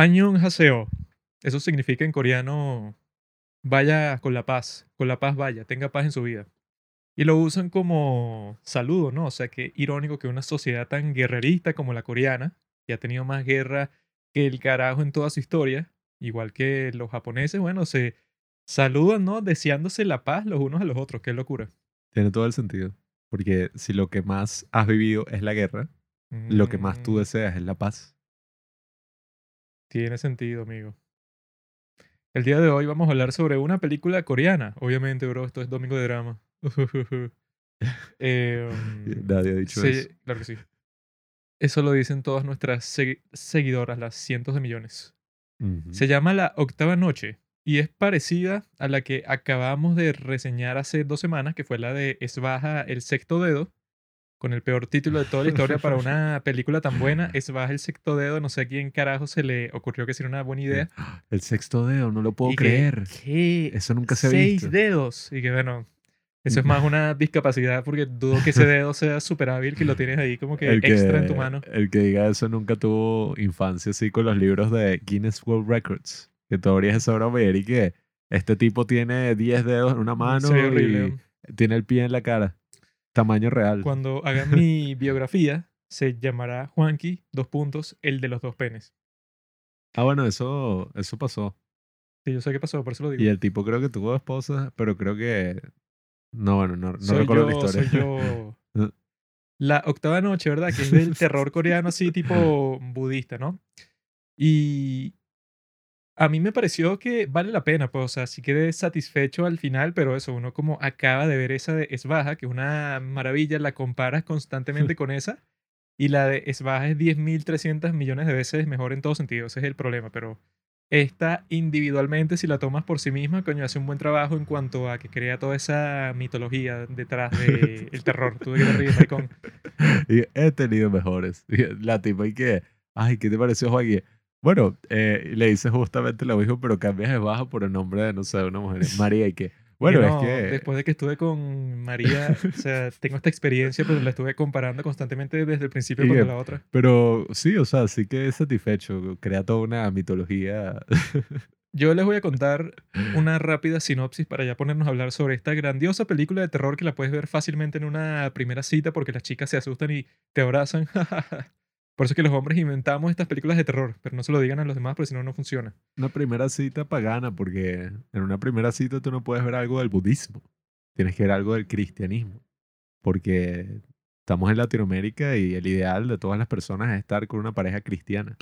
Añon Haseo. Eso significa en coreano vaya con la paz, con la paz vaya, tenga paz en su vida. Y lo usan como saludo, ¿no? O sea, que irónico que una sociedad tan guerrerista como la coreana, que ha tenido más guerra que el carajo en toda su historia, igual que los japoneses, bueno, se saludan, ¿no? Deseándose la paz los unos a los otros. Qué locura. Tiene todo el sentido. Porque si lo que más has vivido es la guerra, lo que más tú Mm, deseas es la paz. Tiene sentido, amigo. El día de hoy vamos a hablar sobre una película coreana. Obviamente, bro, esto es Domingo de Drama. Em, Nadie ha dicho se- eso. Claro que sí. Eso lo dicen todas nuestras segui- seguidoras, las cientos de millones. Se llama La Octava Noche y es parecida a la que acabamos de reseñar hace dos semanas, que fue la de Es Baja el Sexto Dedo, con el peor título de toda la historia para una película tan buena. Es Baja el Sexto Dedo, no sé a quién carajo se le ocurrió que sería una buena idea. El sexto dedo, no lo puedo Y que, creer. ¿qué? Eso nunca se ha Seis visto. dedos. Y que bueno, eso es más una discapacidad porque dudo que ese dedo sea súper hábil que lo tienes ahí como que, el que, extra en tu mano. el que diga eso nunca tuvo infancia así con los libros de Guinness World Records. Que tú abrías esa broma y que este tipo tiene 10 dedos en una mano ve horrible. y tiene el pie en la cara. Tamaño real. Cuando haga mi biografía, se llamará Juanqui, dos puntos, el de los dos penes. Ah, bueno, eso, eso pasó. Sí, yo sé qué pasó, por eso lo digo. Y el tipo creo que tuvo esposa, pero creo que... No, bueno, no, no soy recuerdo yo, la historia. soy yo. La octava noche, ¿verdad? Que es del terror coreano así tipo budista, ¿no? Y a mí me pareció que vale la pena, pues, o sea, sí quedé satisfecho al final, pero eso, uno como acaba de ver esa de Es Baja, que es una maravilla, la comparas constantemente con esa, y la de Es Baja es 10.300 millones de veces mejor en todo sentido, ese es el problema, pero esta individualmente, si la tomas por sí misma, coño, hace un buen trabajo en cuanto a que crea toda esa mitología detrás del terror. Tú de qué te ríes, maricón. He tenido mejores. La tipa y que, ay, ¿qué te pareció, Joaquín? Bueno, eh, le dice justamente lo mismo, pero cambias de baja por el nombre de, no sé, de una mujer. María y que, bueno, Y es no, que... Después de que estuve con María, o sea, tengo esta experiencia, pero la estuve comparando constantemente desde el principio con la otra. Pero sí, o sea, sí que es satisfecho. Crea toda una mitología. Yo les voy a contar una rápida sinopsis para ya ponernos a hablar sobre esta grandiosa película de terror que la puedes ver fácilmente en una primera cita porque las chicas se asustan y te abrazan. Por eso es que los hombres inventamos estas películas de terror, pero no se lo digan a los demás porque si no, no funciona. Una primera cita pagana, porque en una primera cita tú no puedes ver algo del budismo. Tienes que ver algo del cristianismo. Porque estamos en Latinoamérica y el ideal de todas las personas es estar con una pareja cristiana.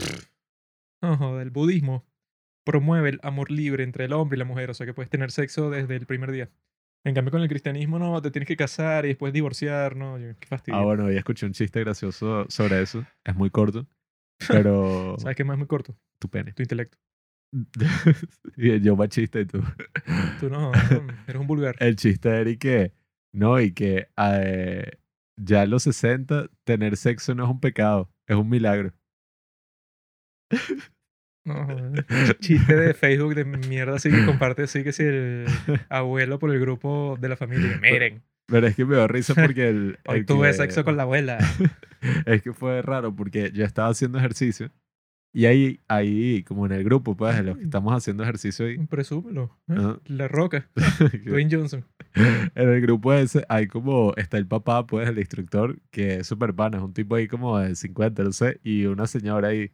Ojo, el budismo promueve el amor libre entre el hombre y la mujer, o sea que puedes tener sexo desde el primer día. En cambio, con el cristianismo no, te tienes que casar y después divorciar, no, qué fastidio. Ah, bueno, ya escuché un chiste gracioso sobre eso. Es muy corto, pero ¿Sabes qué más es muy corto? tu pene. Tu intelecto. Yo machista y tú. Tú no, no, eres un vulgar. El chiste era y que, no, y que eh, ya a los 60 tener sexo no es un pecado, es un milagro. No, chiste de Facebook de mierda así que comparte así que si el abuelo por el grupo de la familia. Miren, Pero es que me da risa porque el... hoy el tuve que- sexo con la abuela. Es que fue raro porque yo estaba haciendo ejercicio y ahí, ahí como en el grupo, pues, de los que estamos haciendo ejercicio ahí, Presúmelo. ¿eh? La roca. Dwayne Johnson. en el grupo ese hay como, está el papá, pues, el instructor, que es súper pana, es un tipo ahí como de 50, no sé, y una señora ahí,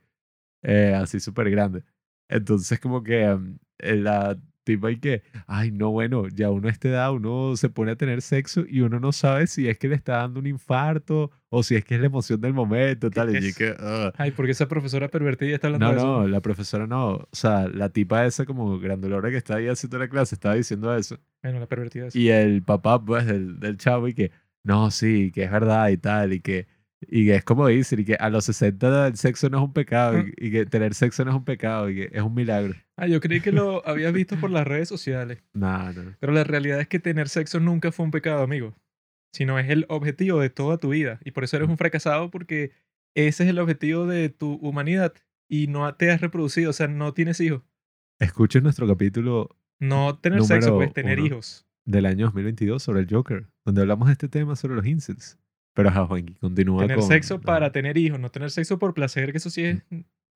eh, así súper grande. Entonces como que mm, eh, la tipa ahí que, ay, no, bueno, ya uno a esta edad, uno se pone a tener sexo y uno no sabe si es que le está dando un infarto o si es que es la emoción del momento, tal, y que, "Ugh". Ay, porque esa profesora pervertida está hablando No, de eso. no, la profesora no. O sea, la tipa esa como grandolora que está ahí haciendo la clase estaba diciendo eso. Bueno, la pervertida es. Y el papá, pues, del, del chavo, y que, no, sí, que es verdad y tal, y que, y que es como dicen, y que a los 60 el sexo no es un pecado, Mm. y, y que tener sexo no es un pecado, y que es un milagro. Ah, yo creí que lo habías visto por las redes sociales. No, no. Pero la realidad es que tener sexo nunca fue un pecado, amigo. Sino es el objetivo de toda tu vida. Y por eso eres un fracasado porque ese es el objetivo de tu humanidad. Y no te has reproducido, o sea, no tienes hijos. Escuchen nuestro capítulo No tener sexo, pues tener hijos. del año 2022 sobre el Joker, donde hablamos de este tema sobre los incels. Pero, ajá, Juanqui, continúa Tener con... sexo para tener hijos, no tener sexo por placer, que eso sí es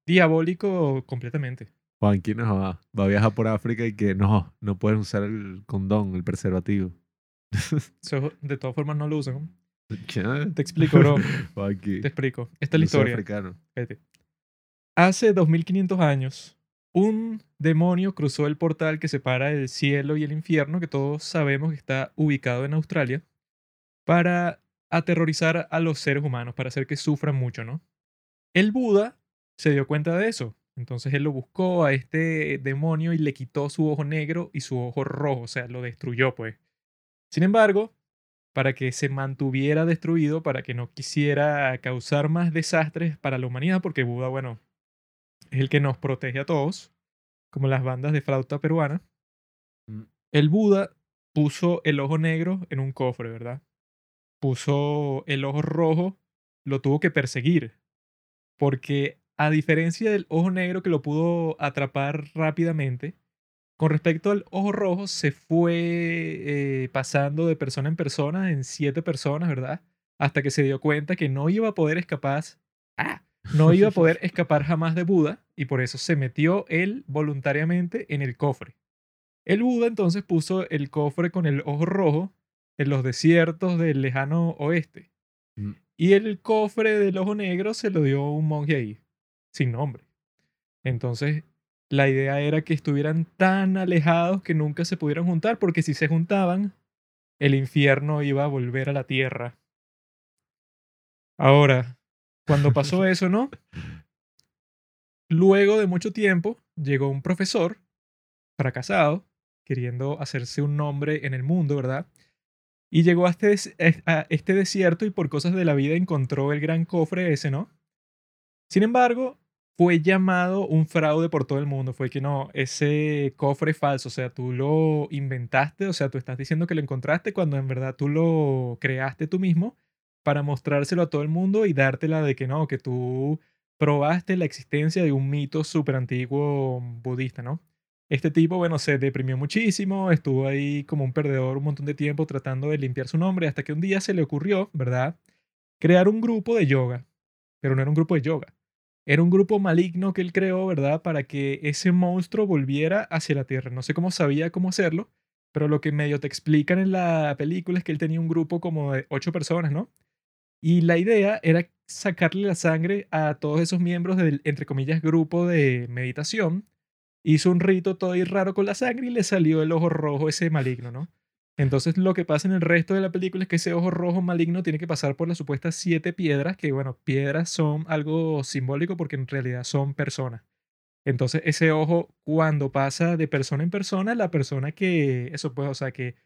diabólico completamente. Juanqui no va, va a viajar por África y que no, no pueden usar el condón, el preservativo. Eso, de todas formas no lo usan. ¿Qué? Te explico, bro. Juanqui. Te explico. Esta es la historia. africano. Fíjate. Hace 2500 años, un demonio cruzó el portal que separa el cielo y el infierno, que todos sabemos que está ubicado en Australia, para aterrorizar a los seres humanos, para hacer que sufran mucho, ¿no? El Buda se dio cuenta de eso. Entonces él lo buscó a este demonio y le quitó su ojo negro y su ojo rojo, o sea, lo destruyó, pues. Sin embargo, para que se mantuviera destruido, para que no quisiera causar más desastres para la humanidad, porque Buda, bueno, es el que nos protege a todos, como las bandas de flauta peruana. Mm. El Buda puso el ojo negro en un cofre, ¿verdad? Puso el ojo rojo, lo tuvo que perseguir, porque a diferencia del ojo negro que lo pudo atrapar rápidamente, con respecto al ojo rojo se fue eh, pasando de persona en persona, en siete personas, ¿verdad? Hasta que se dio cuenta que no iba a poder escapar, ¡ah! no iba a poder escapar jamás de Buda y por eso se metió él voluntariamente en el cofre. El Buda entonces puso el cofre con el ojo rojo en los desiertos del lejano oeste Mm. y el cofre del ojo negro se lo dio un monje ahí, sin nombre. Entonces, la idea era que estuvieran tan alejados que nunca se pudieran juntar, porque si se juntaban, el infierno iba a volver a la tierra. Ahora, cuando pasó eso, ¿no? Luego de mucho tiempo, llegó un profesor fracasado, queriendo hacerse un nombre en el mundo, ¿verdad? Y llegó a este, eh, a este desierto y por cosas de la vida encontró el gran cofre ese, ¿no? Sin embargo, fue llamado un fraude por todo el mundo. Fue que no, ese cofre es falso, o sea, tú lo inventaste, o sea, tú estás diciendo que lo encontraste cuando en verdad tú lo creaste tú mismo para mostrárselo a todo el mundo y dártela de que no, que tú probaste la existencia de un mito súper antiguo budista, ¿no? Este tipo, bueno, se deprimió muchísimo, estuvo ahí como un perdedor un montón de tiempo tratando de limpiar su nombre hasta que un día se le ocurrió, ¿verdad? Crear un grupo de yoga, pero no era un grupo de yoga. Era un grupo maligno que él creó, ¿verdad? Para que ese monstruo volviera hacia la Tierra. No sé cómo sabía cómo hacerlo, pero lo que medio te explican en la película es que él tenía un grupo como de ocho personas, ¿no? Y la idea era sacarle la sangre a todos esos miembros del, entre comillas, grupo de meditación. Hizo un rito todo ahí raro con la sangre y le salió el ojo rojo ese maligno, ¿no? Entonces lo que pasa en el resto de la película es que ese ojo rojo maligno tiene que pasar por las supuestas siete piedras, que bueno, piedras son algo simbólico porque en realidad son personas. Entonces ese ojo cuando pasa de persona en persona, la persona que, eso pues, o sea, que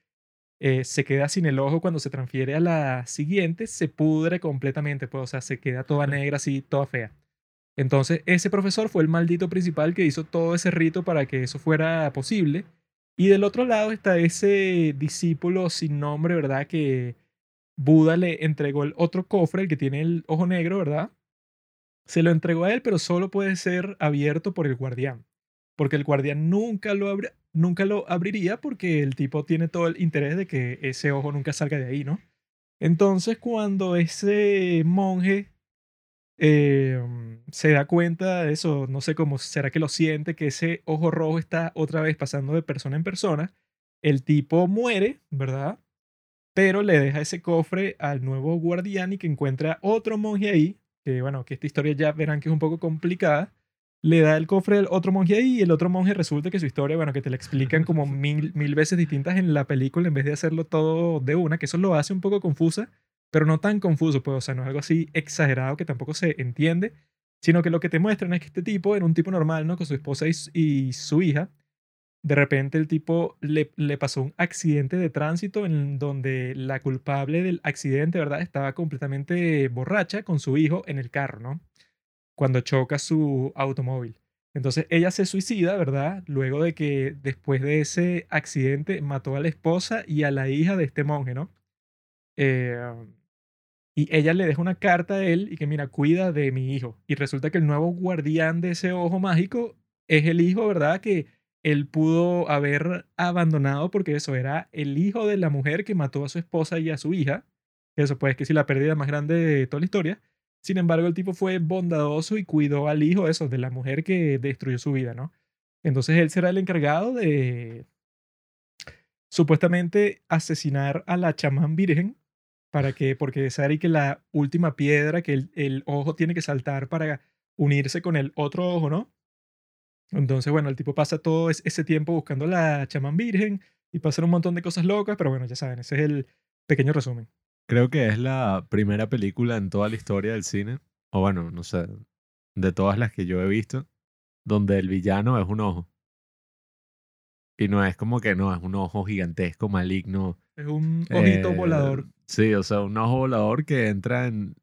eh, se queda sin el ojo cuando se transfiere a la siguiente, se pudre completamente, pues, o sea, se queda toda negra así, toda fea. Entonces ese profesor fue el maldito principal que hizo todo ese rito para que eso fuera posible. Y del otro lado está ese discípulo sin nombre, ¿verdad? Que Buda le entregó el otro cofre, el que tiene el ojo negro, ¿verdad? Se lo entregó a él, pero solo puede ser abierto por el guardián. Porque el guardián nunca lo, abri- nunca lo abriría porque el tipo tiene todo el interés de que ese ojo nunca salga de ahí, ¿no? Entonces cuando ese monje eh, se da cuenta de eso, no sé cómo será que lo siente, que ese ojo rojo está otra vez pasando de persona en persona, el tipo muere, ¿verdad? Pero le deja ese cofre al nuevo guardián y que encuentra otro monje ahí, que bueno, que esta historia ya verán que es un poco complicada, le da el cofre al otro monje ahí y el otro monje resulta que su historia, bueno, que te la explican como mil, mil veces distintas en la película en vez de hacerlo todo de una, que eso lo hace un poco confusa, pero no tan confuso, pues, o sea, no es algo así exagerado que tampoco se entiende, sino que lo que te muestran es que este tipo era un tipo normal, ¿no? Con su esposa y, y su hija. De repente el tipo le, le pasó un accidente de tránsito en donde la culpable del accidente, ¿verdad? Estaba completamente borracha con su hijo en el carro, ¿no? Cuando choca su automóvil. Entonces ella se suicida, ¿verdad? Luego de que después de ese accidente mató a la esposa y a la hija de este monje, ¿no? Eh, y ella le deja una carta a él y que mira, cuida de mi hijo. Y resulta que el nuevo guardián de ese ojo mágico es el hijo, ¿verdad? Que él pudo haber abandonado porque eso era el hijo de la mujer que mató a su esposa y a su hija. Eso pues que sí la pérdida más grande de toda la historia. Sin embargo, el tipo fue bondadoso y cuidó al hijo, eso, de la mujer que destruyó su vida, ¿no? Entonces él será el encargado de supuestamente asesinar a la chamán virgen para que, porque sabe que la última piedra que el, el ojo tiene que saltar para unirse con el otro ojo, ¿no? Entonces, bueno, el tipo pasa todo ese tiempo buscando a la chamán virgen y pasan un montón de cosas locas, pero bueno, ya saben, ese es el pequeño resumen. Creo que es la primera película en toda la historia del cine, o bueno, no sé, de todas las que yo he visto, donde el villano es un ojo. Y no es como que no, es un ojo gigantesco, maligno. Es un ojito eh, volador. Sí, o sea, un ojo volador que entra en,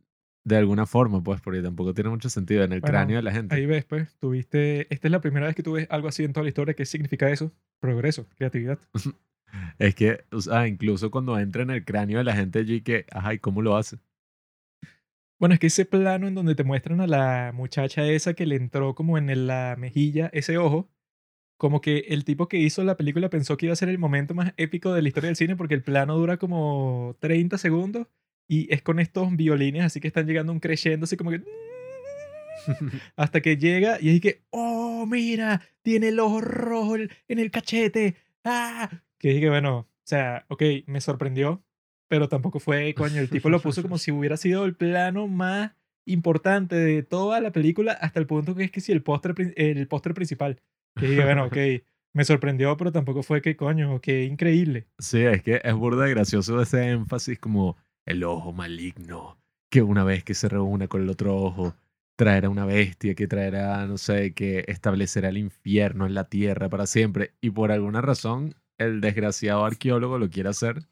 de alguna forma, pues, porque tampoco tiene mucho sentido en el Bueno, cráneo de la gente. Ahí ves, pues, tuviste, esta es la primera vez que tú ves algo así en toda la historia. ¿Qué significa eso? Progreso, creatividad. Es que, o sea, incluso cuando entra en el cráneo de la gente allí, que, ajá, ¿y cómo lo hace? Bueno, es que ese plano en donde te muestran a la muchacha esa que le entró como en la mejilla ese ojo, como que el tipo que hizo la película pensó que iba a ser el momento más épico de la historia del cine porque el plano dura como 30 segundos y es con estos violines así que están llegando un crescendo así como que hasta que llega y es que oh mira tiene el ojo rojo en el cachete ah que dije bueno o sea ok me sorprendió pero tampoco fue coño el tipo lo puso como si hubiera sido el plano más importante de toda la película hasta el punto que es que si el póster el póster principal dije bueno ok me sorprendió pero tampoco fue que coño qué increíble Sí, es que es burda de gracioso ese énfasis como el ojo maligno, que una vez que se reúna con el otro ojo, traerá una bestia que traerá, no sé, que establecerá el infierno en la tierra para siempre. Y por alguna razón, el desgraciado arqueólogo lo quiere hacer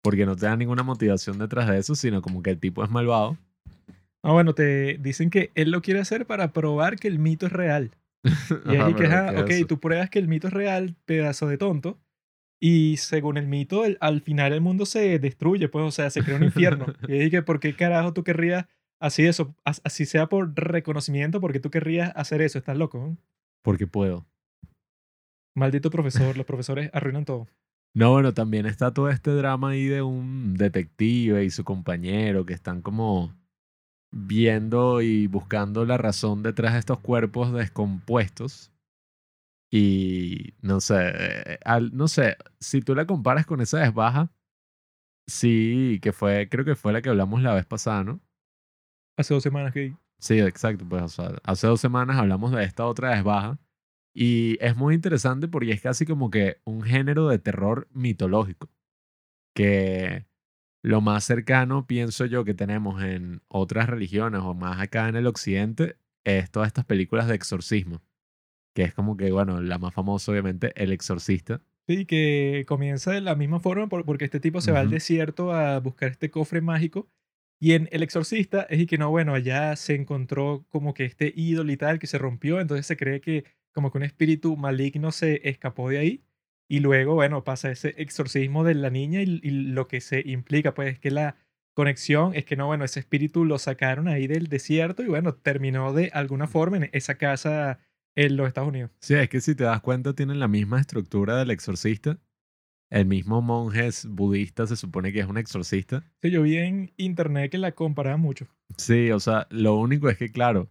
porque no te da ninguna motivación detrás de eso, sino como que el tipo es malvado. ah bueno te dicen que él lo quiere hacer para probar que el mito es real Y Ajá, ahí que, ajá, ¿qué es ok, eso? tú pruebas que el mito es real, pedazo de tonto. Y según el mito, el- al final el mundo se destruye, pues, o sea, se crea un infierno. y ahí que, ¿por qué carajo tú querrías así eso? As- Así sea por reconocimiento, porque tú querrías hacer eso? Estás loco. Porque puedo. Maldito profesor, los profesores arruinan todo. No, bueno, también está todo este drama ahí de un detective y su compañero que están como viendo y buscando la razón detrás de estos cuerpos descompuestos. Y no sé, eh, al- no sé, si tú la comparas con esa desbaja, sí, que fue, creo que fue la que hablamos la vez pasada, ¿no? Hace dos semanas que... Sí, exacto. Pues, o sea, hace dos semanas hablamos de esta otra desbaja. Y es muy interesante porque es casi como que un género de terror mitológico. Que lo más cercano, pienso yo, que tenemos en otras religiones o más acá en el occidente es todas estas películas de exorcismo. Que es como que, bueno, la más famosa, obviamente, El Exorcista. Sí, que comienza de la misma forma por- porque este tipo se va al desierto a buscar este cofre mágico. Y en El Exorcista es y que no, bueno, allá se encontró como que este ídolo y tal que se rompió, entonces se cree que como que un espíritu maligno se escapó de ahí. Y luego, bueno, pasa ese exorcismo de la niña y, y lo que se implica, pues, es que la conexión es que no, bueno, ese espíritu lo sacaron ahí del desierto y bueno, terminó de alguna forma en esa casa en los Estados Unidos. Sí, es que si te das cuenta, tienen la misma estructura del exorcista. El mismo monje es budista se supone que es un exorcista. Sí, yo vi en internet que la comparaban mucho. Sí, o sea, lo único es que, claro,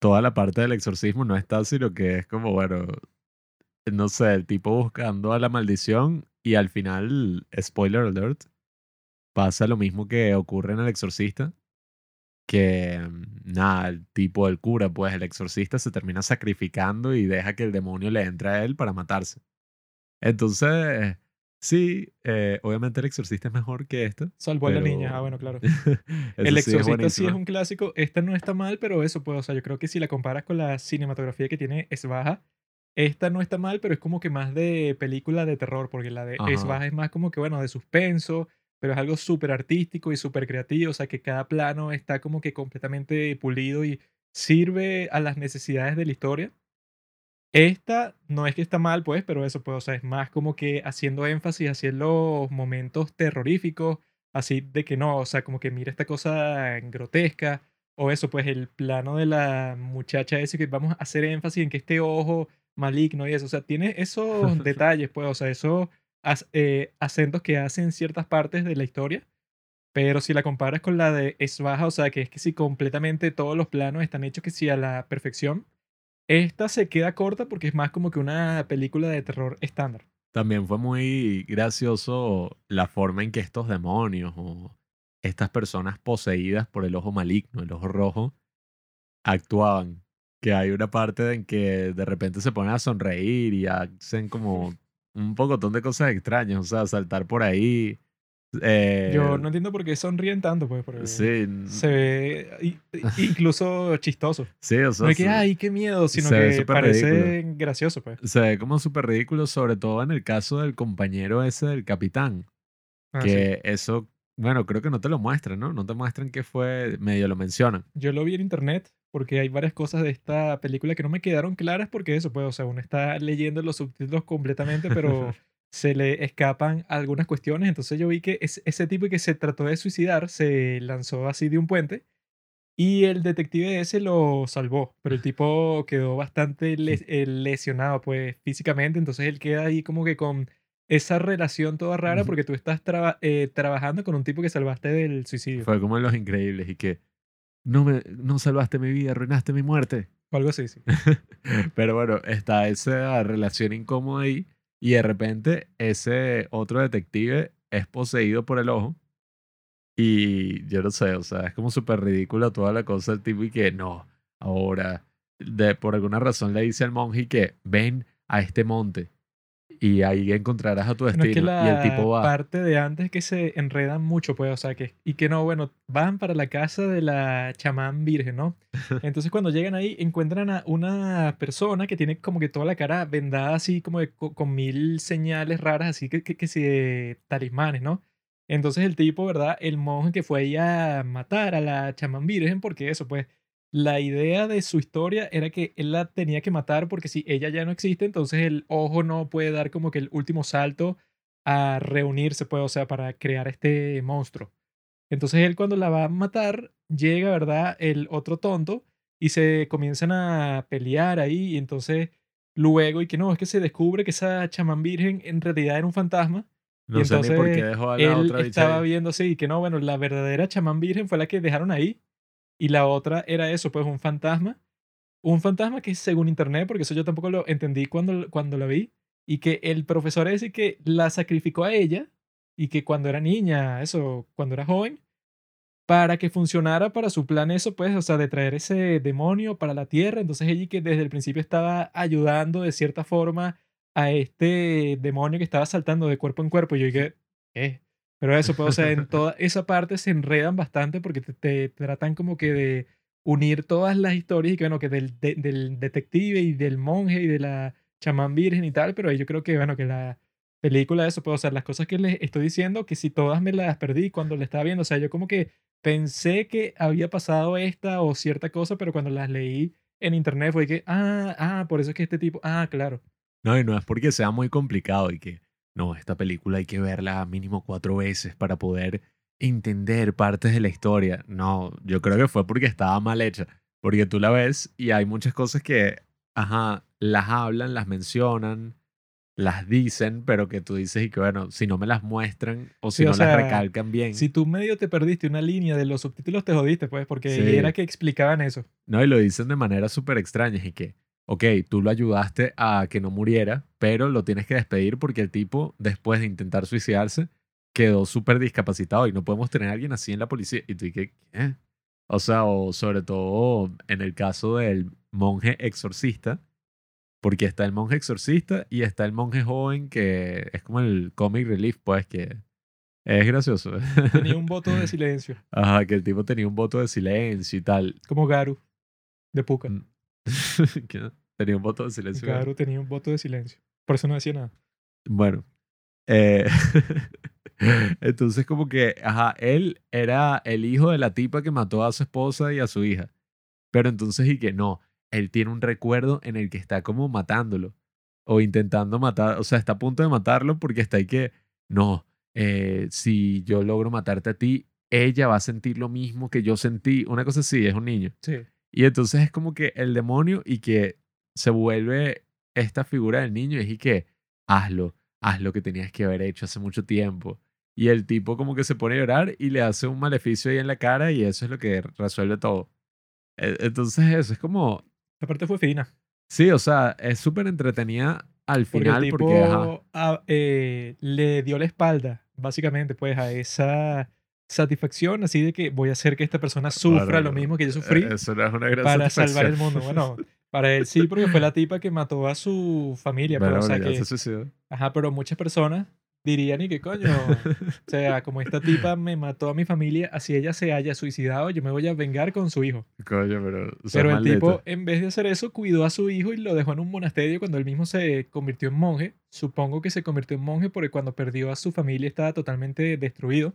toda la parte del exorcismo no está, sino que es como, bueno, no sé, el tipo buscando a la maldición y al final, spoiler alert, pasa lo mismo que ocurre en el exorcista, que mm, nada, el tipo del cura, pues el exorcista se termina sacrificando y deja que el demonio le entre a él para matarse. Entonces, sí, eh, obviamente el exorcista es mejor que esto. Salvó a la niña. pero- Ah, bueno, claro. El sí es Exorcista sí es un clásico. Esta no está mal, pero eso, pues, o sea, yo creo que si la comparas con la cinematografía que tiene es baja. Esta no está mal, pero es como que más de película de terror, porque la de es baja es más como que, bueno, de suspenso, pero es algo súper artístico y súper creativo, o sea, que cada plano está como que completamente pulido y sirve a las necesidades de la historia. Esta no es que está mal, pues, pero eso, pues, o sea, es más como que haciendo énfasis hacia los momentos terroríficos, así de que no, o sea, como que mira esta cosa grotesca, o eso, pues, el plano de la muchacha ese que vamos a hacer énfasis en que este ojo maligno y eso, o sea, tiene esos detalles, pues, o sea, esos eh, acentos que hacen ciertas partes de la historia, Pero si la comparas con la de Es Baja, o sea, que es que si completamente todos los planos están hechos que sí a la perfección, esta se queda corta porque es más como que una película de terror estándar. También fue muy gracioso la forma en que estos demonios o estas personas poseídas por el ojo maligno, el ojo rojo, actuaban. Que hay una parte en que de repente se ponen a sonreír y hacen como un pocotón de cosas extrañas, o sea, saltar por ahí. eh, Yo no entiendo por qué sonríen tanto, pues, porque Sí, se ve incluso chistoso. sí, o sea, No es que, se- ay, qué miedo, sino se que parece ridículo. gracioso, pues. se ve como súper ridículo, sobre todo en el caso del compañero ese del capitán. Ah, sí. que eso, bueno, creo que no te lo muestran, ¿no? No te muestran qué fue, medio lo mencionan. Yo lo vi en internet porque hay varias cosas de esta película que no me quedaron claras porque eso, pues, o sea, uno está leyendo los subtítulos completamente, pero se le escapan algunas cuestiones. Entonces yo vi que es- ese tipo que se trató de suicidar se lanzó así de un puente y el detective ese lo salvó, pero el tipo quedó bastante eh, lesionado, pues, físicamente. Entonces él queda ahí como que con esa relación toda rara porque tú estás traba- eh, trabajando con un tipo que salvaste del suicidio Fue como en Los Increíbles y que no, me, no salvaste mi vida, arruinaste mi muerte. o algo así, sí. Pero bueno, está esa relación incómoda ahí y de repente ese otro detective es poseído por el ojo y yo no sé, o sea, es como súper ridícula toda la cosa del tipo y que no, ahora de, por alguna razón le dice al monje que ven a este monte y ahí encontrarás a tu Bueno, es que destino y el tipo va. parte de antes que se enredan mucho, pues, o sea, que, y que no, bueno, van para la casa de la chamán virgen, ¿no? Entonces cuando llegan ahí encuentran a una persona que tiene como que toda la cara vendada así como de co- con, mil señales raras, así que, que, que si de talismanes, ¿no? Entonces el tipo, ¿verdad? El monje que fue ahí a matar a la chamán virgen, porque eso, pues, la idea de su historia era que él la tenía que matar porque si ella ya no existe, entonces el ojo no puede dar como que el último salto a reunirse, pues, o sea, para crear este monstruo. Entonces él cuando la va a matar, llega, ¿verdad? El otro tonto y se comienzan a pelear ahí y entonces luego y que no, es que se descubre que esa chamán virgen en realidad era un fantasma. No y sé ni por qué entonces dejó a la Él otra estaba ahí. viendo así que no, bueno, la verdadera chamán virgen fue la que dejaron ahí y la otra era eso, pues un fantasma. Un fantasma que según internet, porque eso yo tampoco lo entendí cuando, cuando la vi, y que el profesor ese que la sacrificó a ella y que cuando era niña, eso, cuando era joven, para que funcionara para su plan eso, pues, o sea, de traer ese demonio para la tierra. Entonces ella que desde el principio estaba ayudando de cierta forma a este demonio que estaba saltando de cuerpo en cuerpo. Y yo dije, ¿qué? Pero eso, pues, o sea, en toda esa parte se enredan bastante porque te, te tratan como que de unir todas las historias y que, bueno, que del, de- del detective y del monje y de la chamán virgen y tal, pero yo creo que, bueno, que la película, eso, pues, o sea, las cosas que les estoy diciendo, que si todas me las perdí cuando la estaba viendo, o sea, yo como que pensé que había pasado esta o cierta cosa, pero cuando las leí en internet fue que, ah, ah, por eso es que este tipo, ah, claro. No, y no es porque sea muy complicado y que, no, esta película hay que verla mínimo cuatro veces para poder entender partes de la historia. No, yo creo que fue porque estaba mal hecha. Porque tú la ves y hay muchas cosas que, ajá, las hablan, las mencionan, las dicen, pero que tú dices y que, bueno, si no me las muestran o si Sí, o no sea, las recalcan bien. Si tú medio te perdiste una línea de los subtítulos, te jodiste, pues, porque Sí. era que explicaban eso. No, y lo dicen de manera súper extraña y que, ok, tú lo ayudaste a que no muriera, pero lo tienes que despedir porque el tipo, después de intentar suicidarse, quedó súper discapacitado y no podemos tener a alguien así en la policía. Y tú dices, ¿qué? O sea, o sobre todo en el caso del monje exorcista, porque está el monje exorcista y está el monje joven que es como el comic relief, pues, que es gracioso. Tenía un voto de silencio, Ajá, que el tipo tenía un voto de silencio y tal. como Garu, de Puka. ¿Qué? Tenía un voto de silencio. Garu tenía un voto de silencio. Por eso no decía nada. Bueno. eh, entonces como que, ajá, él era el hijo de la tipa que mató a su esposa y a su hija. Pero entonces y que no, él tiene un recuerdo en el que está como matándolo o intentando matar, o sea, está a punto de matarlo porque está ahí que, no, eh, si yo logro matarte a ti, ella va a sentir lo mismo que yo sentí. Una cosa así, es un niño. Sí. Y entonces es como que el demonio y que se vuelve esta figura del niño y es que hazlo, haz lo que tenías que haber hecho hace mucho tiempo. Y el tipo como que se pone a llorar y le hace un maleficio ahí en la cara y eso es lo que resuelve todo. E- Entonces eso es como, La parte fue fina. sí, o sea, es súper entretenida al Porque final el tipo porque, ajá, ah, eh, le dio la espalda, básicamente, pues, a esa satisfacción, así de que voy a hacer que esta persona sufra Claro, lo mismo que yo eh, sufrí eso no es una gran para salvar el mundo. Bueno, para él sí, porque fue la tipa que mató a su familia. Pero, Bueno, o sea que, se suicidó. ajá, pero muchas personas dirían, y que coño, o sea, como esta tipa me mató a mi familia, así ella se haya suicidado, yo me voy a vengar con su hijo. Coño, pero, o sea, Pero el tipo, en vez de hacer eso, cuidó a su hijo y lo dejó en un monasterio cuando él mismo se convirtió en monje. Supongo que se convirtió en monje porque cuando perdió a su familia estaba totalmente destruido.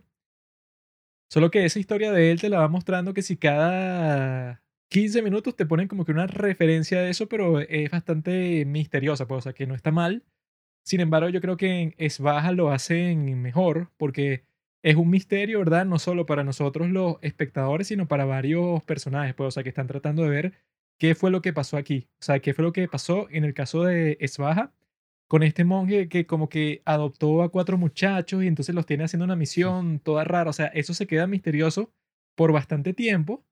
Solo que esa historia de él te la va mostrando que si cada 15 minutos te ponen como que una referencia de eso, pero es bastante misteriosa, pues, o sea, que no está mal. Sin embargo, yo creo que en Esbaja lo hacen mejor porque es un misterio, ¿verdad? No solo para nosotros los espectadores, sino para varios personajes, pues, o sea, que están tratando de ver qué fue lo que pasó aquí. O sea, qué fue lo que pasó en el caso de Esbaja con este monje que como que adoptó a cuatro muchachos y entonces los tiene haciendo una misión toda rara. O sea, eso se queda misterioso por bastante tiempo,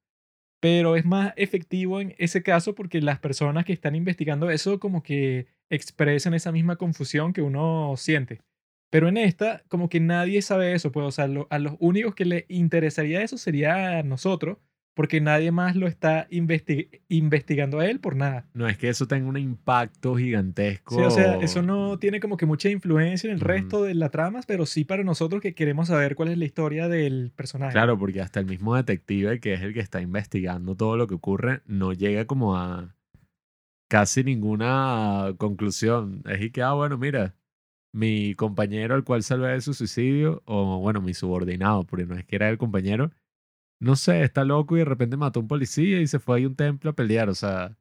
pero es más efectivo en ese caso porque las personas que están investigando eso como que expresan esa misma confusión que uno siente. Pero en esta, como que nadie sabe eso, pues, o sea, a los únicos que le interesaría eso sería a nosotros, porque nadie más lo está investi- investigando a él por nada. No es que eso tenga un impacto gigantesco. Sí, o sea, eso no tiene como que mucha influencia en el resto de la trama, pero sí para nosotros que queremos saber cuál es la historia del personaje. Claro, porque hasta el mismo detective, que es el que está investigando todo lo que ocurre, no llega como a casi ninguna conclusión. Es y que, ah, bueno, mira, mi compañero al cual salvé de su suicidio, o bueno, mi subordinado, porque no es que era el compañero, no sé, está loco y de repente mató a un policía y se fue a un templo a pelear. O sea,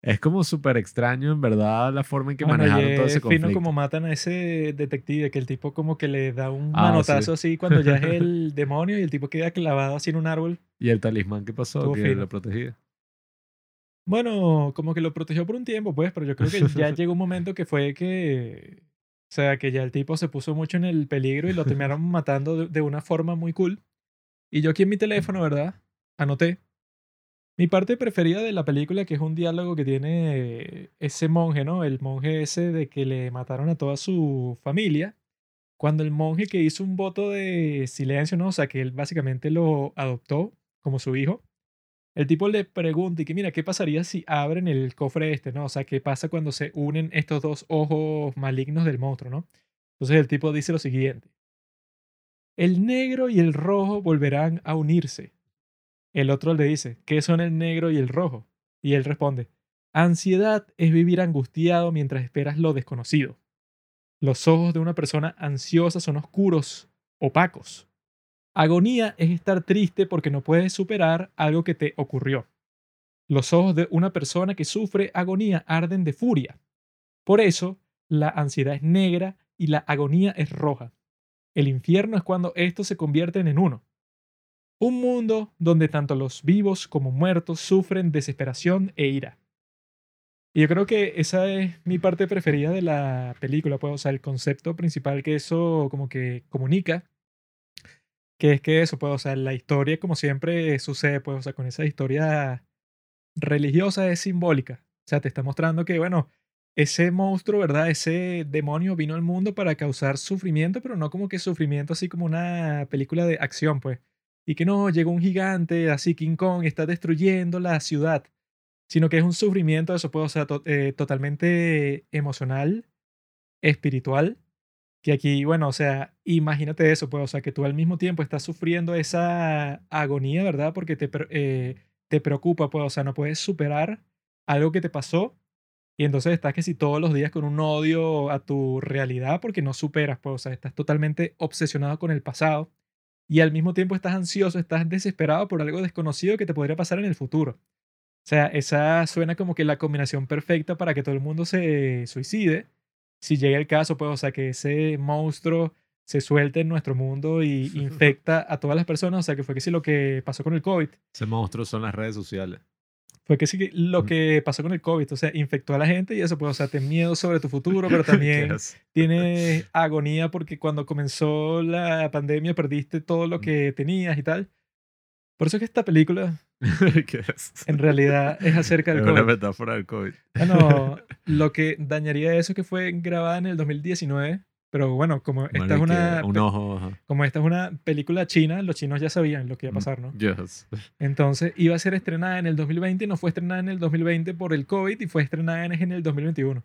es como súper extraño en verdad la forma en que Bueno, manejaron todo ese es fino conflicto. como matan a ese detective, que el tipo como que le da un Ah, manotazo así cuando ya es el demonio y el tipo queda clavado así en un árbol. Y el talismán que pasó, Estuvo que fino. lo protegía. Bueno, como que lo protegió por un tiempo, pues, pero yo creo que ya llegó un momento que fue que, o sea, que ya el tipo se puso mucho en el peligro y lo terminaron matando de una forma muy cool. Y yo aquí en mi teléfono, ¿verdad? Anoté mi parte preferida de la película, que es un diálogo que tiene ese monje, ¿no? El monje ese de que le mataron a toda su familia. Cuando el monje que hizo un voto de silencio, ¿no? O sea, que él básicamente lo adoptó como su hijo. El tipo le pregunta y que mira, ¿qué pasaría si abren el cofre este, no? O sea, ¿qué pasa cuando se unen estos dos ojos malignos del monstruo, no? Entonces el tipo dice lo siguiente. El negro y el rojo volverán a unirse. El otro le dice, ¿qué son el negro y el rojo? Y él responde, ansiedad es vivir angustiado mientras esperas lo desconocido. Los ojos de una persona ansiosa son oscuros, opacos. Agonía es estar triste porque no puedes superar algo que te ocurrió. Los ojos de una persona que sufre agonía arden de furia. Por eso, la ansiedad es negra y la agonía es roja. El infierno es cuando estos se convierten en uno. Un mundo donde tanto los vivos como muertos sufren desesperación e ira. Y yo creo que esa es mi parte preferida de la película, pues, o el concepto principal que eso como que comunica que es que eso, pues, o sea, la historia, como siempre sucede, pues, o sea, con esa historia religiosa es simbólica. O sea, te está mostrando que, bueno, ese monstruo, ¿verdad? Ese demonio vino al mundo para causar sufrimiento, pero no como que sufrimiento así como una película de acción, pues. Y que no, llegó un gigante, así King Kong, está destruyendo la ciudad. Sino que es un sufrimiento, eso puede, o sea, eh, totalmente emocional, espiritual, que aquí, bueno, o sea, imagínate eso, pues, o sea, que tú al mismo tiempo estás sufriendo esa agonía, ¿verdad? Porque te, eh, te preocupa, pues, o sea, no puedes superar algo que te pasó y entonces estás que si todos los días con un odio a tu realidad porque no superas, pues, o sea, estás totalmente obsesionado con el pasado y al mismo tiempo estás ansioso, estás desesperado por algo desconocido que te podría pasar en el futuro. O sea, esa suena como que la combinación perfecta para que todo el mundo se suicide si llega el caso, pues, o sea, que ese monstruo se suelte en nuestro mundo y infecta a todas las personas, o sea, que fue que sí lo que pasó con el COVID. Ese monstruo son las redes sociales. Fue que sí, que lo que pasó con el COVID, o sea, infectó a la gente y eso, o sea, ten miedo sobre tu futuro, pero también tienes agonía porque cuando comenzó la pandemia perdiste todo lo Mm. que tenías y tal. Por eso es que esta película en realidad es acerca Es del una COVID. metáfora del COVID. Ah, no, lo que dañaría eso es que fue grabada en el 2019, pero bueno, como esta Bueno, es y que una un pe- ojo. ajá. como esta es una película china, los chinos ya sabían lo que iba a Mm, pasar, ¿no? Yes. Entonces iba a ser estrenada en el 2020 y no fue estrenada en el 2020 por el COVID y fue estrenada en, el 2021.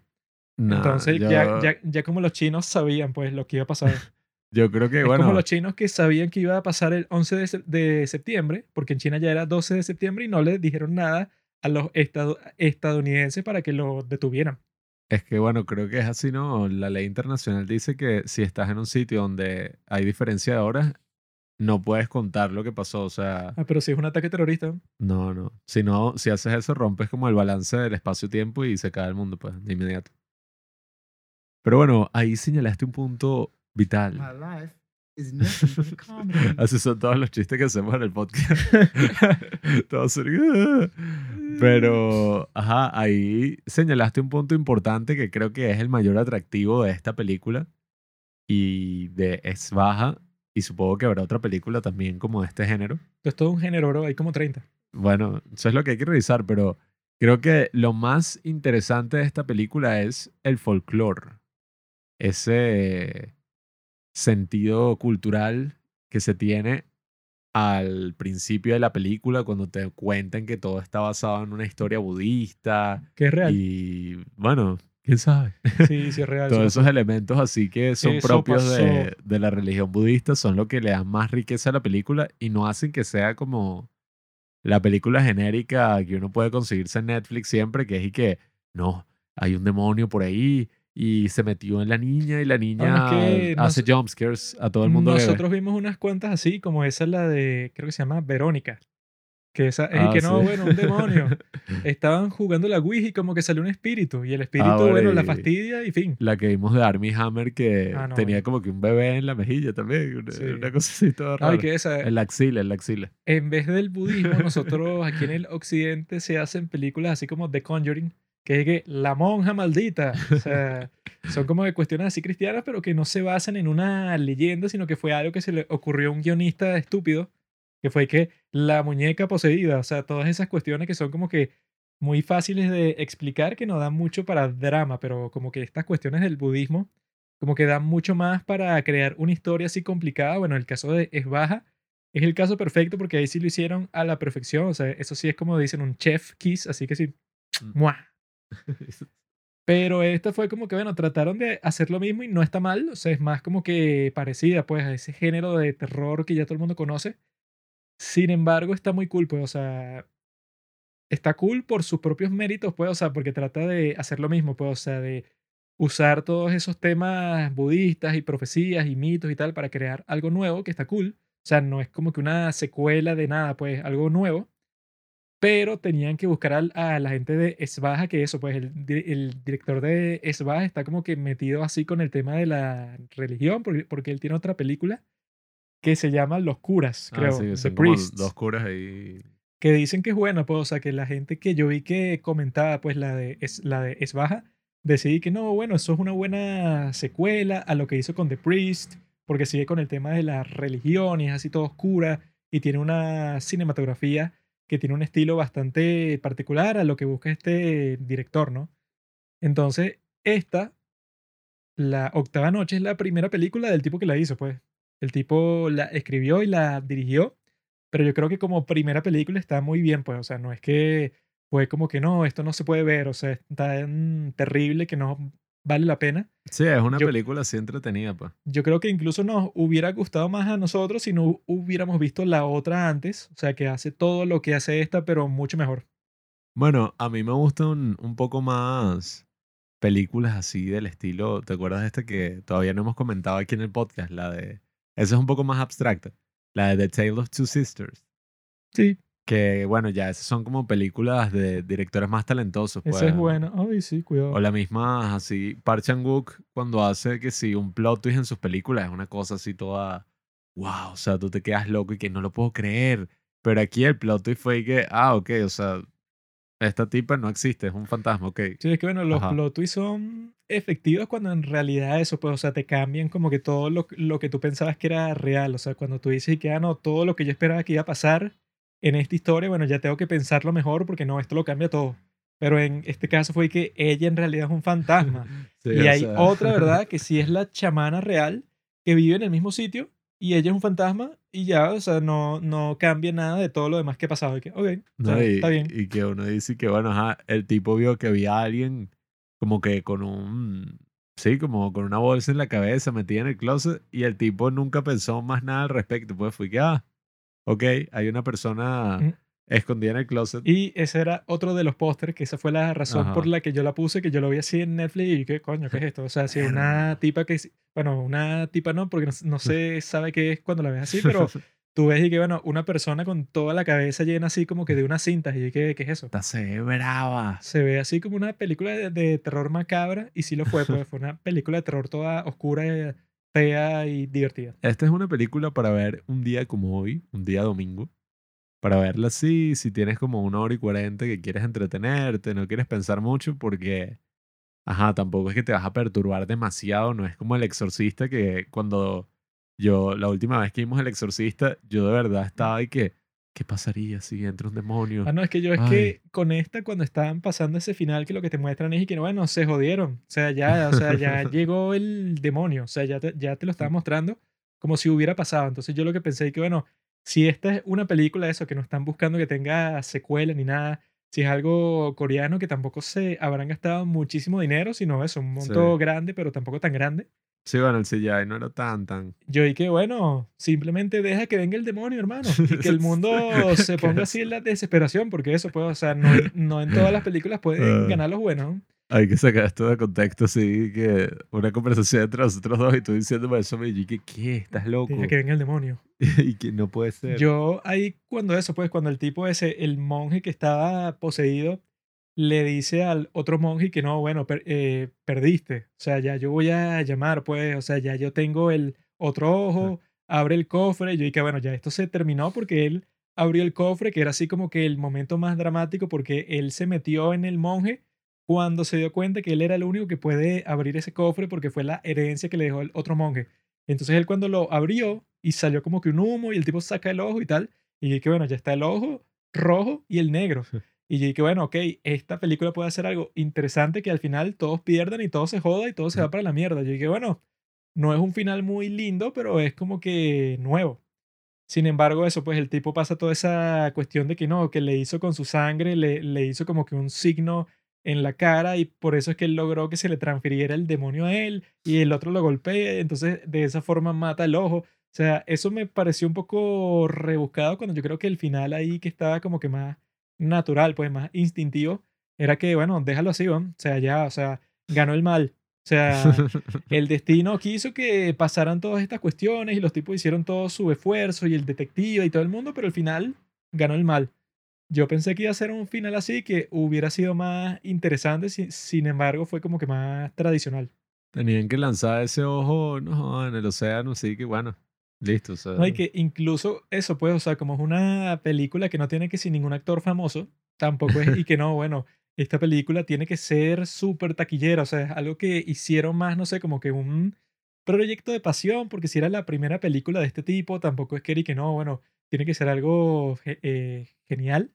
Nah, Entonces yo, ya, ya, ya como los chinos sabían pues lo que iba a pasar. yo creo que, es bueno, como los chinos que sabían que iba a pasar el 11 de, de septiembre, porque en China ya era 12 de septiembre y no le dijeron nada a los estado- estadounidenses para que lo detuvieran. Es que, bueno, creo que es así, ¿no? La ley internacional dice que si estás en un sitio donde hay diferencia de horas, no puedes contar lo que pasó. O sea, Ah, pero si es un ataque terrorista, no, no. Si no, si haces eso, rompes como el balance del espacio-tiempo y se cae el mundo, pues, de inmediato. Pero bueno, ahí señalaste un punto vital. Así son todos los chistes que hacemos en el podcast. Todos son. Pero, ajá, ahí señalaste un punto importante que creo que es el mayor atractivo de esta película y de Es Baja. Y supongo que habrá otra película también como de este género. es todo un género, bro, hay como 30. Bueno, eso es lo que hay que revisar, pero creo que lo más interesante de esta película es el folclore. Ese sentido cultural que se tiene al principio de la película cuando te cuentan que todo está basado en una historia budista Que es real. y bueno, quién sabe. Sí, sí es real. Todos sí esos elementos así que son Eso propios de, de la religión budista son lo que le dan más riqueza a la película y no hacen que sea como la película genérica que uno puede conseguirse en Netflix siempre, que es y que no, hay un demonio por ahí y se metió en la niña y la niña que hace nos- jumpscares a todo el mundo. Nosotros vimos unas cuantas así, como esa la de, creo que se llama Verónica. Que esa, es Ah, que no, bueno, un demonio. Estaban jugando la Ouija y como que salió un espíritu. Y el espíritu, Ah, bueno, bueno, la fastidia y fin. La que vimos de Armie Hammer que Ah, no, tenía como que un bebé en la mejilla también, una, Sí. una cosa así toda rara. Ay, que esa, En la axila, en la axila. en vez del budismo, nosotros aquí en el occidente se hacen películas así como The Conjuring, que es que la monja maldita. O sea, son como de cuestiones así cristianas, pero que no se basan en una leyenda, sino que fue algo que se le ocurrió a un guionista estúpido, que fue que la muñeca poseída, o sea, todas esas cuestiones que son como que muy fáciles de explicar, que no dan mucho para drama, pero como que estas cuestiones del budismo, como que dan mucho más para crear una historia así complicada. Bueno, el caso de Es Baja es el caso perfecto porque ahí sí lo hicieron a la perfección. O sea, eso sí es como dicen un chef kiss, así que sí. Mm. ¡mua! Pero esta fue como que, bueno, trataron de hacer lo mismo y no está mal. O sea, es más como que parecida, pues, a ese género de terror que ya todo el mundo conoce. Sin embargo, está muy cool, pues, o sea, está cool por sus propios méritos, pues, o sea, porque trata de hacer lo mismo, pues, o sea, de usar todos esos temas budistas y profecías y mitos y tal para crear algo nuevo que está cool. O sea, no es como que una secuela de nada, pues, algo nuevo. Pero tenían que buscar al- a, la gente de Esbaja, que eso, pues el, di- el director de Esbaja está como que metido así con el tema de la religión, porque, porque él tiene otra película que se llama Los Curas, Ah, creo, sí, The como Priests, dos curas ahí. que dicen que es buena, pues, o sea, que la gente que yo vi que comentaba, pues, la de, es, la de Esbaja, decidí que no, bueno, eso es una buena secuela a lo que hizo con The Priest, porque sigue con el tema de la religión y es así todo oscura y tiene una cinematografía que tiene un estilo bastante particular a lo que busca este director, ¿no? Entonces, esta, la octava noche, es la primera película del tipo que la hizo, pues. El tipo la escribió y la dirigió, pero yo creo que como primera película está muy bien, pues, o sea, no es que fue como que no, esto no se puede ver, o sea, es tan terrible que no vale la pena. Sí, es una Yo- película así entretenida, pues. Yo creo que incluso nos hubiera gustado más a nosotros si no hubiéramos visto la otra antes, o sea, que hace todo lo que hace esta, pero mucho mejor. Bueno, a mí me gustan un poco más películas así del estilo. ¿Te acuerdas de esta que todavía no hemos comentado aquí en el podcast? La de. Esa es un poco más abstracta. La de The Tale of Two Sisters. Sí, Que bueno, ya esas son como películas de directores más talentosos. esa pues. es buena. Ay, sí, cuidado. O la misma, así, Park Chan-wook cuando hace que sí, un plot twist en sus películas es una cosa así toda, wow, o sea, tú te quedas loco y que no lo puedo creer. Pero aquí el plot twist fue que, ah, ok, o sea, esta tipa no existe, es un fantasma, ok. Sí, es que bueno, los Ajá. plot twists son efectivos cuando en realidad eso, pues, o sea, te cambian como que todo lo, lo que tú pensabas que era real. O sea, cuando tú dices que, ah, no, todo lo que yo esperaba que iba a pasar en esta historia, bueno, ya tengo que pensarlo mejor porque no, esto lo cambia todo. Pero en este caso fue que ella en realidad es un fantasma. Sí, y hay sea, otra, ¿verdad? Que sí es la chamana real que vive en el mismo sitio y ella es un fantasma y ya, o sea, no, no cambia nada de todo lo demás que ha pasado. Y que, ok, o No, sea, y, está bien. y que uno dice que, bueno, ajá, el tipo vio que había alguien como que con un, sí, como con una bolsa en la cabeza metida en el closet y el tipo nunca pensó más nada al respecto. Pues fue que, ah, ok, hay una persona Mm. escondida en el closet. Y ese era otro de los pósters, que esa fue la razón por la que yo la puse, que yo lo vi así en Netflix y qué coño, ¿qué es esto? O sea, si una tipa que, bueno, una tipa no, porque no, no se sabe qué es cuando la ves así, pero tú ves y que, bueno, una persona con toda la cabeza llena así como que de unas cintas y que, ¿qué es eso? Esta se ve brava. Se ve así como una película de, de terror macabra y sí lo fue, pues fue una película de terror toda oscura, eh, fea y divertida. Esta es una película para ver un día como hoy, un día domingo. Para verla así, si tienes como una hora y cuarenta que quieres entretenerte, no quieres pensar mucho porque, ajá, tampoco es que te vas a perturbar demasiado, no es como El Exorcista que cuando yo, la última vez que vimos El Exorcista, yo de verdad estaba ahí que, ¿qué pasaría si entra un demonio? Ah, no, es que yo es Ay. que con esta, cuando estaban pasando ese final, que lo que te muestran es que, bueno, se jodieron. O sea, ya, o sea, ya llegó el demonio. O sea, ya te, ya te lo estaba mostrando como si hubiera pasado. Entonces yo lo que pensé es que, bueno, si esta es una película eso, que no están buscando que tenga secuela ni nada, si es algo coreano que tampoco se habrán gastado muchísimo dinero, sino eso, un monto Sí. grande, pero tampoco tan grande. Sí, bueno, el CGI no era tan, tan... Yo y que, bueno, simplemente deja que venga el demonio, hermano. Y que el mundo se ponga así en la desesperación, porque eso, pues, o sea, no, no en todas las películas pueden Ah. ganar los buenos. Hay que sacar esto de contexto, así que una conversación entre nosotros dos y tú diciéndome eso, me dije, ¿qué? ¿Estás loco? Deja que venga el demonio. y que no puede ser. Yo ahí, cuando eso, pues, cuando el tipo ese, el monje que estaba poseído, le dice al otro monje que no, bueno, per- eh, perdiste. O sea, ya yo voy a llamar, pues, o sea, ya yo tengo el otro ojo, abre el cofre. Y yo dije, bueno, ya esto se terminó porque él abrió el cofre, que era así como que el momento más dramático porque él se metió en el monje cuando se dio cuenta que él era el único que puede abrir ese cofre porque fue la herencia que le dejó el otro monje. Entonces él cuando lo abrió y salió como que un humo y el tipo saca el ojo y tal, y dije que bueno, ya está el ojo rojo y el negro. Y yo dije, bueno, ok, esta película puede hacer algo interesante que al final todos pierdan y todo se joda y todo se va para la mierda. Yo dije, bueno, no es un final muy lindo, pero es como que nuevo. Sin embargo, eso, pues el tipo pasa toda esa cuestión de que no, que le hizo con su sangre, le, le hizo como que un signo en la cara y por eso es que él logró que se le transfiriera el demonio a él y el otro lo golpea, entonces de esa forma mata el ojo. O sea, eso me pareció un poco rebuscado cuando yo creo que el final ahí que estaba como que más natural, pues más instintivo, era que, bueno, déjalo así, ¿no? O sea, ya, o sea, ganó el mal. O sea, el destino quiso que pasaran todas estas cuestiones y los tipos hicieron todo su esfuerzo y el detective y todo el mundo, pero al final ganó el mal. Yo pensé que iba a ser un final así que hubiera sido más interesante, si- sin embargo fue como que más tradicional. Tenían que lanzar ese ojo no, en el océano, así que bueno, listo. O sea, No, y que incluso eso, pues, o sea, como es una película que no tiene que ser ningún actor famoso, tampoco es, y que no, bueno, esta película tiene que ser súper taquillera, o sea, es algo que hicieron más, no sé, como que un proyecto de pasión, porque si era la primera película de este tipo, tampoco es que, y que no, bueno, tiene que ser algo eh, genial.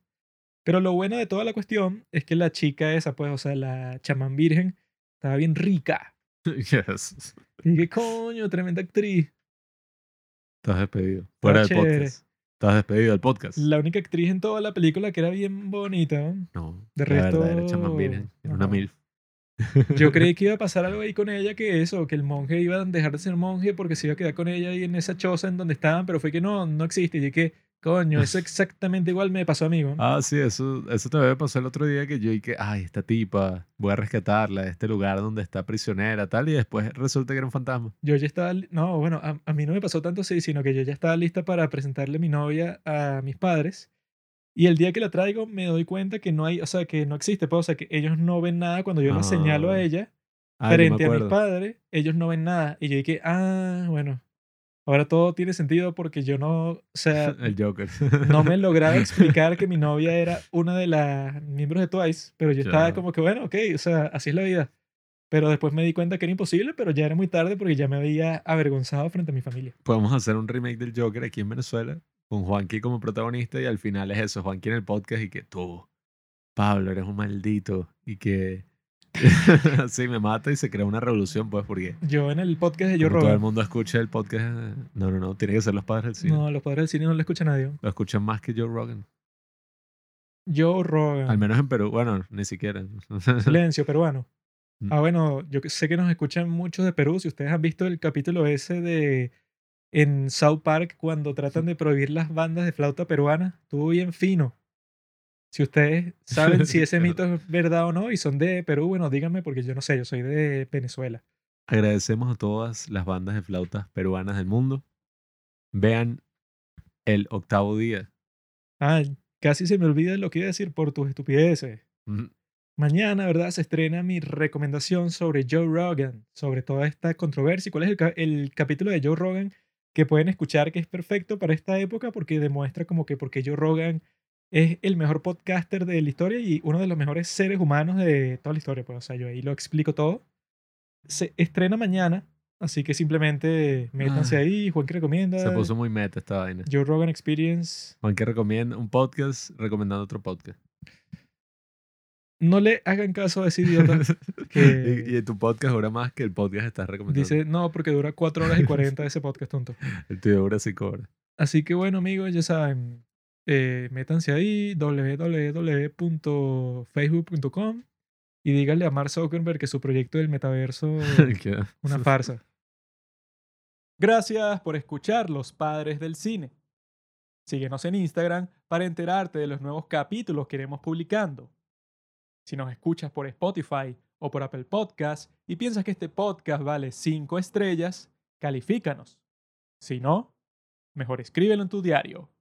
Pero lo bueno de toda la cuestión es que la chica esa, pues, o sea, la chamán virgen, estaba bien rica. yes. Y que coño, tremenda actriz. Estás despedido. Fuera del podcast. Estás despedido del podcast. La única actriz en toda la película que era bien bonita. ¿no? De la resto, chamán virgen. Era una milf. Yo creí que iba a pasar algo ahí con ella, que eso, que el monje iba a dejar de ser monje porque se iba a quedar con ella ahí en esa choza en donde estaban, pero fue que no, no existe. Y que, coño, eso exactamente igual me pasó a mí. ¿no? Ah, sí, eso, eso también me pasó el otro día que yo dije, ay, esta tipa, voy a rescatarla de este lugar donde está prisionera, tal, y después resulta que era un fantasma. Yo ya estaba, no, bueno, a, a mí no me pasó tanto así, sino que yo ya estaba lista para presentarle a mi novia a mis padres. Y el día que la traigo me doy cuenta que no hay, o sea, que no existe, pues, o sea, que ellos no ven nada cuando yo la señalo a Ah. ella Ah, frente a mis padres, ellos no ven nada. Y yo dije, ah, bueno, Ahora todo tiene sentido porque yo no, o sea, El Joker. no me lograba explicar que mi novia era una de las miembros de Twice, pero yo estaba Claro. como que, bueno, ok, o sea, así es la vida. Pero después me di cuenta que era imposible, pero ya era muy tarde porque ya me había avergonzado frente a mi familia. Podemos hacer un remake del Joker aquí en Venezuela con Juanqui como protagonista y al final es eso, Juanqui en el podcast y que tú, Pablo, eres un maldito y que sí, me mata y se crea una revolución pues porque Yo en el podcast de Joe como todo el mundo escucha el podcast, no, no, no, tiene que ser los padres del cine. no, los padres del cine no le escucha nadie. Lo escuchan más que Joe Rogan. Joe Rogan. Al menos en Perú, bueno, ni siquiera. Silencio peruano. Mm. Ah, bueno, yo sé que nos escuchan muchos de Perú. Si ustedes han visto el capítulo ese de en South Park cuando tratan de prohibir las bandas de flauta peruana, estuvo bien fino. Si ustedes saben si ese mito es verdad o no y son de Perú, bueno, díganme porque yo no sé, yo soy de Venezuela. Agradecemos a todas las bandas de flautas peruanas del mundo. Vean el octavo día. Ah, casi se me olvida lo que iba a decir por tus estupideces. Mañana, ¿verdad? Se estrena mi recomendación sobre Joe Rogan, sobre toda esta controversia. ¿Cuál es el, ca- el capítulo de Joe Rogan que pueden escuchar que es perfecto para esta época porque demuestra como que porque Joe Rogan es el mejor podcaster de la historia y uno de los mejores seres humanos de toda la historia? Pues, o sea, yo ahí lo explico todo. Se estrena mañana, así que simplemente métanse Ah. ahí. Juan que recomienda. Se puso muy meta esta vaina. Joe Rogan Experience. Juan que recomienda un podcast recomendando otro podcast. No le hagan caso a ese idiota que- y, y tu podcast dura más que el podcast que estás recomendando. dice, no, porque dura 4 horas y 40 ese podcast tonto. El tuyo dura cinco horas. Así que bueno, amigos, ya saben, eh, métanse ahí, www.facebook.com y díganle a Mark Zuckerberg que su proyecto del metaverso es una farsa. Gracias por escuchar Los Padres del Cine. Síguenos en Instagram para enterarte de los nuevos capítulos que iremos publicando. Si nos escuchas por Spotify o por Apple Podcast y piensas que este podcast vale 5 estrellas, califícanos. Si no, mejor escríbelo en tu diario.